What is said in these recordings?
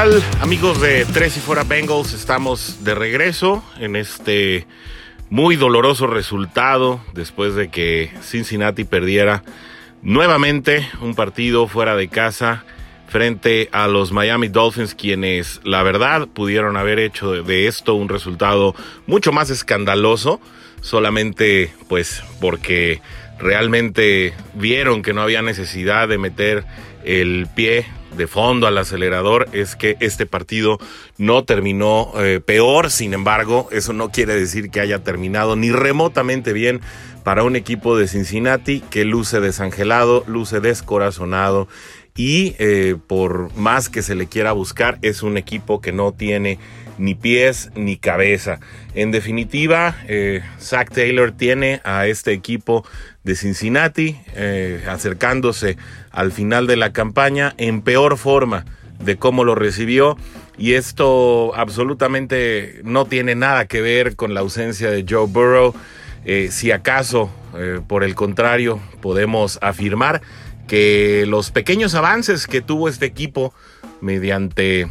Hola, ¿qué tal amigos de Tres y Fuera Bengals? Estamos de regreso en este muy doloroso resultado después de que Cincinnati perdiera nuevamente un partido fuera de casa frente a los Miami Dolphins, quienes la verdad pudieron haber hecho de esto un resultado mucho más escandaloso, solamente pues porque realmente vieron que no había necesidad de meter el pie de fondo al acelerador es que este partido no terminó eh, peor, sin embargo, eso no quiere decir que haya terminado ni remotamente bien para un equipo de Cincinnati que luce desangelado, luce descorazonado y eh, por más que se le quiera buscar, es un equipo que no tiene ni pies ni cabeza. En definitiva, eh, Zach Taylor tiene a este equipo de Cincinnati eh, acercándose al final de la campaña en peor forma de cómo lo recibió. Y esto absolutamente no tiene nada que ver con la ausencia de Joe Burrow. si acaso, por el contrario, podemos afirmar que los pequeños avances que tuvo este equipo mediante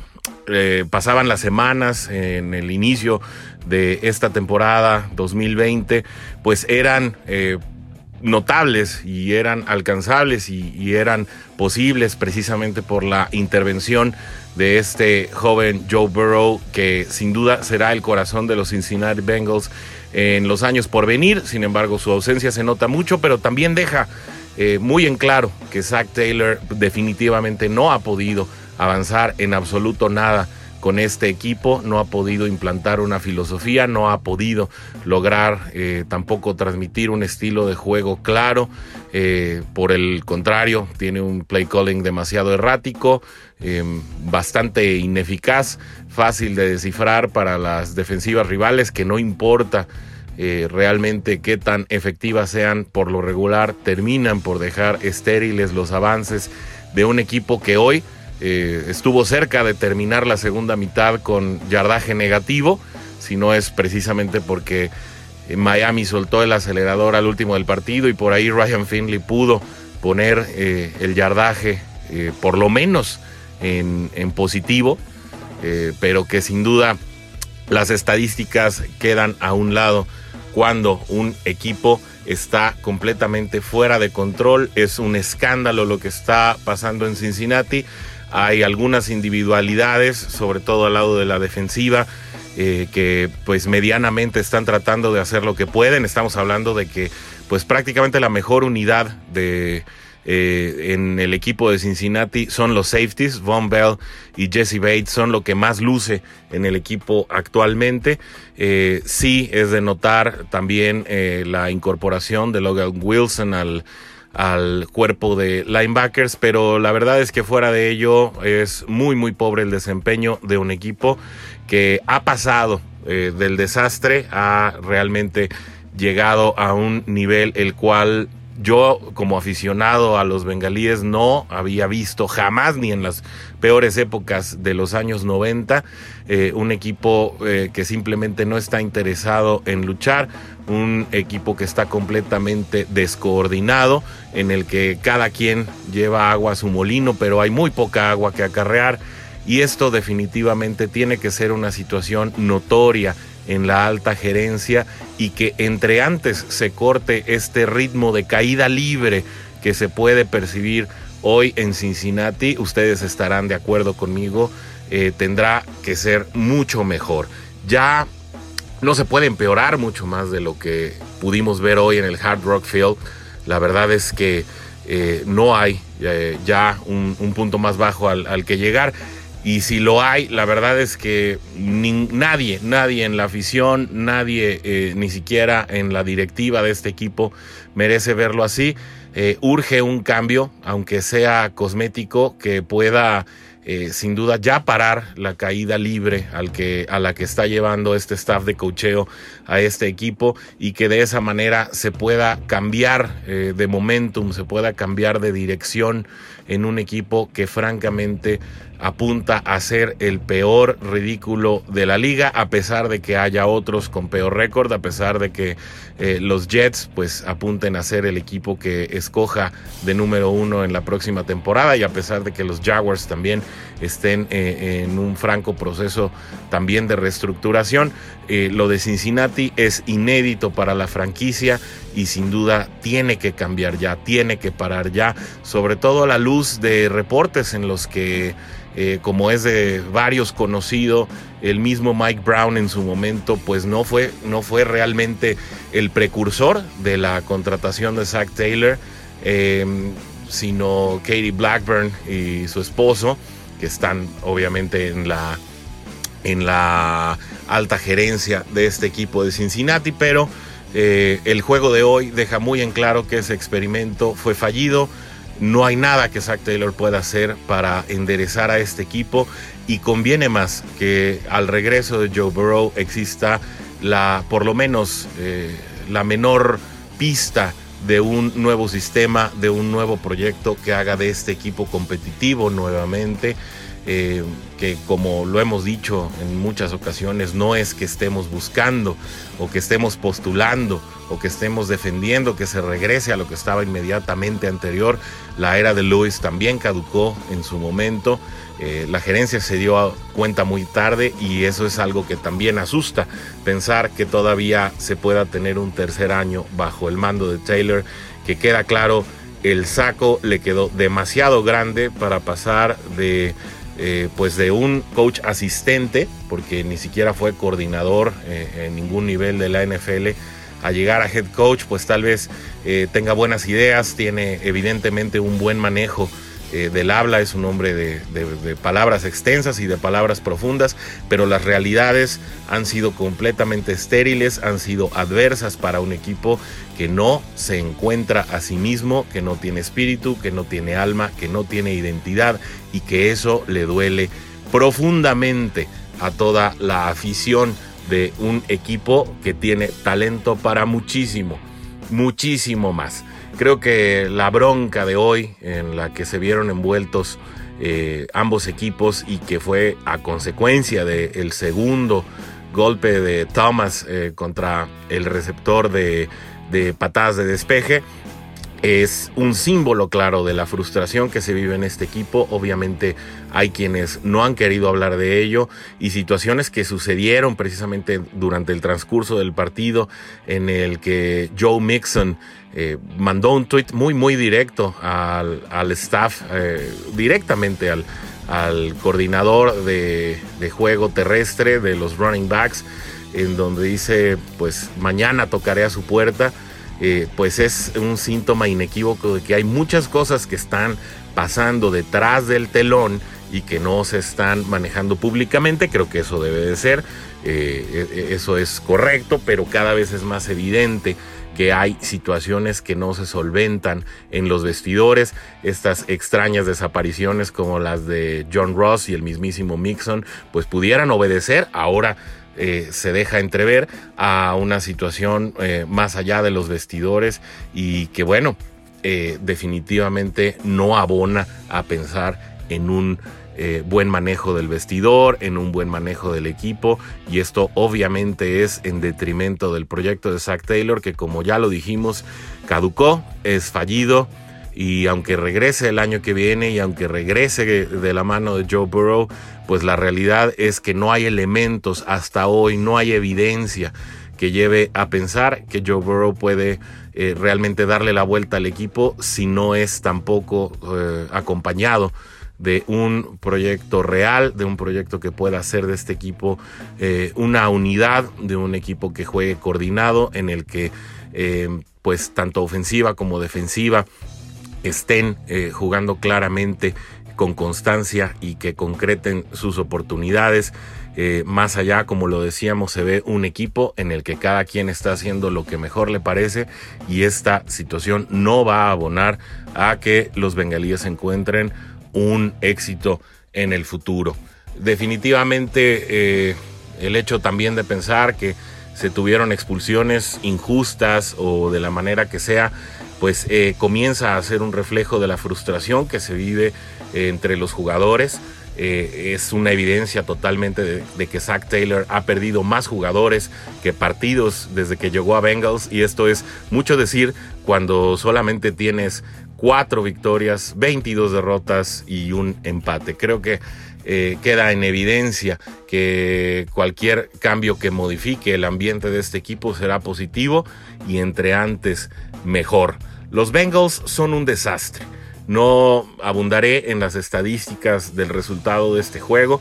eh, pasaban las semanas en el inicio de esta temporada 2020, pues eran eh, notables y eran alcanzables y, eran posibles precisamente por la intervención de este joven Joe Burrow, que sin duda será el corazón de los Cincinnati Bengals en los años por venir. Sin embargo, su ausencia se nota mucho, pero también deja eh, muy en claro que Zach Taylor definitivamente no ha podido avanzar en absoluto nada con este equipo, no ha podido implantar una filosofía, no ha podido lograr eh, tampoco transmitir un estilo de juego claro. Eh, por el contrario, tiene un play calling demasiado errático, bastante ineficaz, fácil de descifrar para las defensivas rivales, que no importa eh, realmente qué tan efectivas sean por lo regular, terminan por dejar estériles los avances de un equipo que hoy eh, estuvo cerca de terminar la segunda mitad con yardaje negativo, si no es precisamente porque eh, Miami soltó el acelerador al último del partido y por ahí Ryan Finley pudo poner el yardaje por lo menos en, en positivo, pero que sin duda las estadísticas quedan a un lado cuando un equipo está completamente fuera de control. Es un escándalo lo que está pasando en Cincinnati. Hay algunas individualidades, sobre todo al lado de la defensiva, eh, que pues medianamente están tratando de hacer lo que pueden. Estamos hablando de que pues prácticamente la mejor unidad de eh, en el equipo de Cincinnati son los safeties. Von Bell y Jesse Bates son lo que más luce en el equipo actualmente. Eh, sí es de notar también la incorporación de Logan Wilson al, al cuerpo de linebackers, pero la verdad es que fuera de ello es muy muy pobre el desempeño de un equipo que ha pasado del desastre a realmente llegado a un nivel el cual yo como aficionado a los bengalíes no había visto jamás ni en las peores épocas de los años 90 eh, un equipo eh, que simplemente no está interesado en luchar, un equipo que está completamente descoordinado, en el que cada quien lleva agua a su molino, pero hay muy poca agua que acarrear y esto definitivamente tiene que ser una situación notoria en la alta gerencia y que entre antes se corte este ritmo de caída libre que se puede percibir hoy en Cincinnati, ustedes estarán de acuerdo conmigo, eh, tendrá que ser mucho mejor. Ya no se puede empeorar mucho más de lo que pudimos ver hoy en el Hard Rock Field. La verdad es que eh, no hay eh, ya un, punto más bajo al que llegar. Y si lo hay, la verdad es que nadie, nadie en la afición, nadie ni siquiera en la directiva de este equipo merece verlo así. Eh, urge un cambio, aunque sea cosmético, que pueda eh, sin duda ya parar la caída libre al que, a la que está llevando este staff de cocheo a este equipo y que de esa manera se pueda cambiar eh, de momentum, se pueda cambiar de dirección en un equipo que francamente apunta a ser el peor ridículo de la liga, a pesar de que haya otros con peor récord, a pesar de que eh, los Jets pues apunten a ser el equipo que escoja de número uno en la próxima temporada y a pesar de que los Jaguars también estén eh, en un franco proceso también de reestructuración. Eh, lo de Cincinnati es inédito para la franquicia y sin duda tiene que cambiar ya, tiene que parar ya, sobre todo a la luz de reportes en los que eh, como es de varios conocido, el mismo Mike Brown en su momento, pues no fue, no fue realmente el precursor de la contratación de Zach Taylor, em, sino Katie Blackburn y su esposo, que están obviamente en la, en la alta gerencia de este equipo de Cincinnati, pero eh, el juego de hoy deja muy en claro que ese experimento fue fallido no hay nada que Zach Taylor pueda hacer para enderezar a este equipo y conviene más que al regreso de Joe Burrow exista la, por lo menos, eh, la menor pista de un nuevo sistema, de un nuevo proyecto que haga de este equipo competitivo nuevamente. Eh, que como lo hemos dicho en muchas ocasiones, no es que estemos buscando o que estemos postulando o que estemos defendiendo que se regrese a lo que estaba inmediatamente anterior. La era de Lewis también caducó en su momento. Eh, la gerencia se dio cuenta muy tarde y eso es algo que también asusta, pensar que todavía se pueda tener un tercer año bajo el mando de Taylor, que queda claro, el saco le quedó demasiado grande para pasar de eh, pues de un coach asistente, porque ni siquiera fue coordinador eh, en ningún nivel de la NFL, a llegar a head coach, pues tal vez eh, tenga buenas ideas, tiene evidentemente un buen manejo del habla, es un hombre de, palabras extensas y de palabras profundas, pero las realidades han sido completamente estériles, han sido adversas para un equipo que no se encuentra a sí mismo, que no tiene espíritu, que no tiene alma, que no tiene identidad y que eso le duele profundamente a toda la afición de un equipo que tiene talento para muchísimo, muchísimo más. Creo que la bronca de hoy en la que se vieron envueltos eh, ambos equipos y que fue a consecuencia del segundo golpe de Thomas eh, contra el receptor de, de patadas de despeje, es un símbolo claro de la frustración que se vive en este equipo. Obviamente hay quienes no han querido hablar de ello y situaciones que sucedieron precisamente durante el transcurso del partido en el que Joe Mixon eh, mandó un tweet muy, muy directo al, staff, eh, directamente al, al coordinador de, juego terrestre de los running backs, en donde dice, pues mañana tocaré a su puerta. Eh, pues es un síntoma inequívoco de que hay muchas cosas que están pasando detrás del telón y que no se están manejando públicamente. Creo que eso debe de ser, e, e, eso es correcto, pero cada vez es más evidente que hay situaciones que no se solventan en los vestidores, estas extrañas desapariciones como las de John Ross y el mismísimo Mixon, pues pudieran obedecer, ahora eh, se deja entrever a una situación eh, más allá de los vestidores y que bueno, eh, definitivamente no abona a pensar en un buen manejo del vestidor, en un buen manejo del equipo. Y esto obviamente es en detrimento del proyecto de Zach Taylor que como ya lo dijimos caducó, es fallido y aunque regrese el año que viene y aunque regrese de la mano de Joe Burrow, pues la realidad es que no hay elementos hasta hoy, no hay evidencia que lleve a pensar que Joe Burrow puede eh, realmente darle la vuelta al equipo si no es tampoco eh, acompañado de un proyecto real, de un proyecto que pueda hacer de este equipo eh, una unidad, de un equipo que juegue coordinado, en el que pues tanto ofensiva como defensiva estén eh, jugando claramente con constancia y que concreten sus oportunidades. más allá, como lo decíamos, se ve un equipo en el que cada quien está haciendo lo que mejor le parece y esta situación no va a abonar a que los bengalíes encuentren un éxito en el futuro. Definitivamente eh, el hecho también de pensar que se tuvieron expulsiones injustas o de la manera que sea, pues eh, comienza a ser un reflejo de la frustración que se vive eh, entre los jugadores. es una evidencia totalmente de, de, que Zach Taylor ha perdido más jugadores que partidos desde que llegó a Bengals y esto es mucho decir cuando solamente tienes cuatro victorias, 22 derrotas y un empate. Creo que eh, queda en evidencia que cualquier cambio que modifique el ambiente de este equipo será positivo y entre antes mejor. Los Bengals son un desastre. No abundaré en las estadísticas del resultado de este juego.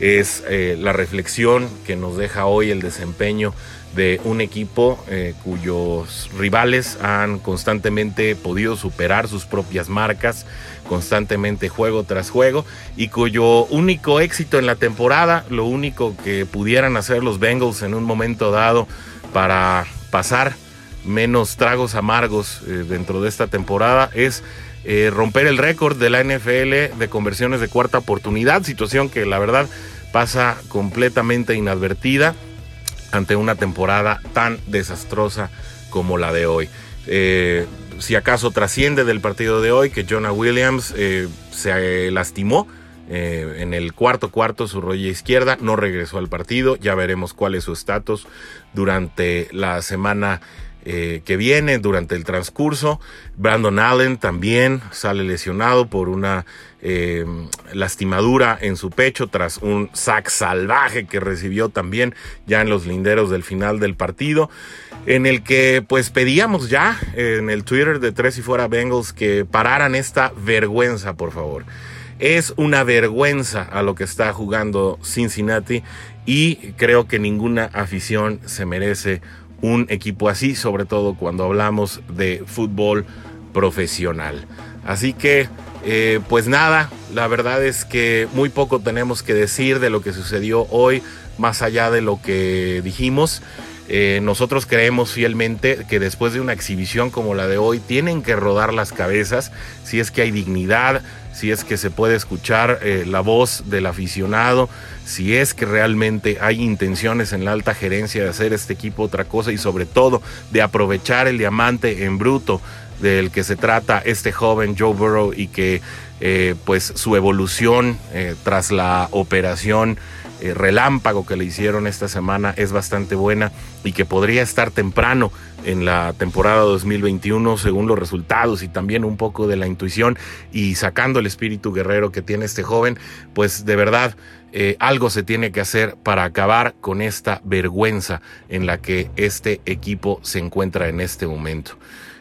Es eh, la reflexión que nos deja hoy el desempeño de un equipo eh, cuyos rivales han constantemente podido superar sus propias marcas, constantemente juego tras juego, y cuyo único éxito en la temporada, lo único que pudieran hacer los Bengals en un momento dado para pasar menos tragos amargos eh, dentro de esta temporada es eh, romper el récord de la NFL de conversiones de cuarta oportunidad, situación que la verdad pasa completamente inadvertida ante una temporada tan desastrosa como la de hoy. Eh, si acaso trasciende del partido de hoy que Jonah Williams eh, se lastimó eh, en el cuarto cuarto su rodilla izquierda, no regresó al partido, ya veremos cuál es su estatus durante la semana eh, que viene durante el transcurso. Brandon Allen también sale lesionado por una lastimadura en su pecho tras un sack salvaje que recibió también ya en los linderos del final del partido. En el que pues pedíamos ya en el Twitter de Tres y Fuera Bengals que pararan esta vergüenza, por favor. Es una vergüenza a lo que está jugando Cincinnati y creo que ninguna afición se merece un equipo así, sobre todo cuando hablamos de fútbol profesional. Así que, eh, pues nada, la verdad es que muy poco tenemos que decir de lo que sucedió hoy, más allá de lo que dijimos. Eh, nosotros creemos fielmente que después de una exhibición como la de hoy tienen que rodar las cabezas si es que hay dignidad, si es que se puede escuchar eh, la voz del aficionado, si es que realmente hay intenciones en la alta gerencia de hacer este equipo otra cosa y sobre todo de aprovechar el diamante en bruto del que se trata este joven Joe Burrow y que eh, pues su evolución eh, tras la operación eh, relámpago que le hicieron esta semana es bastante buena y que podría estar temprano en la temporada 2021 según los resultados y también un poco de la intuición y sacando el espíritu guerrero que tiene este joven, pues de verdad eh, algo se tiene que hacer para acabar con esta vergüenza en la que este equipo se encuentra en este momento.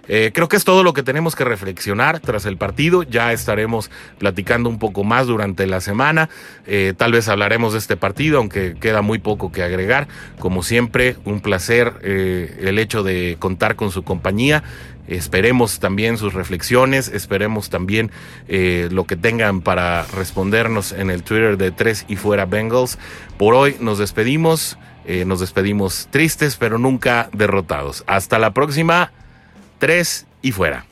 Eh, creo que es todo lo que tenemos que reflexionar tras el partido. Ya estaremos platicando un poco más durante la semana. Eh, tal vez hablaremos de este partido, aunque queda muy poco que agregar. Como siempre, un placer el hecho de contar con su compañía. Esperemos también sus reflexiones, esperemos también lo que tengan para respondernos en el Twitter de Tres y Fuera Bengals. Por hoy nos despedimos, nos despedimos tristes, pero nunca derrotados. Hasta la próxima. Tres y fuera.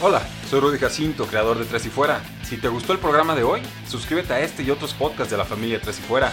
Hola, soy Rudy Jacinto, creador de Tres y Fuera. Si te gustó el programa de hoy, suscríbete a este y otros podcasts de la familia Tres y Fuera.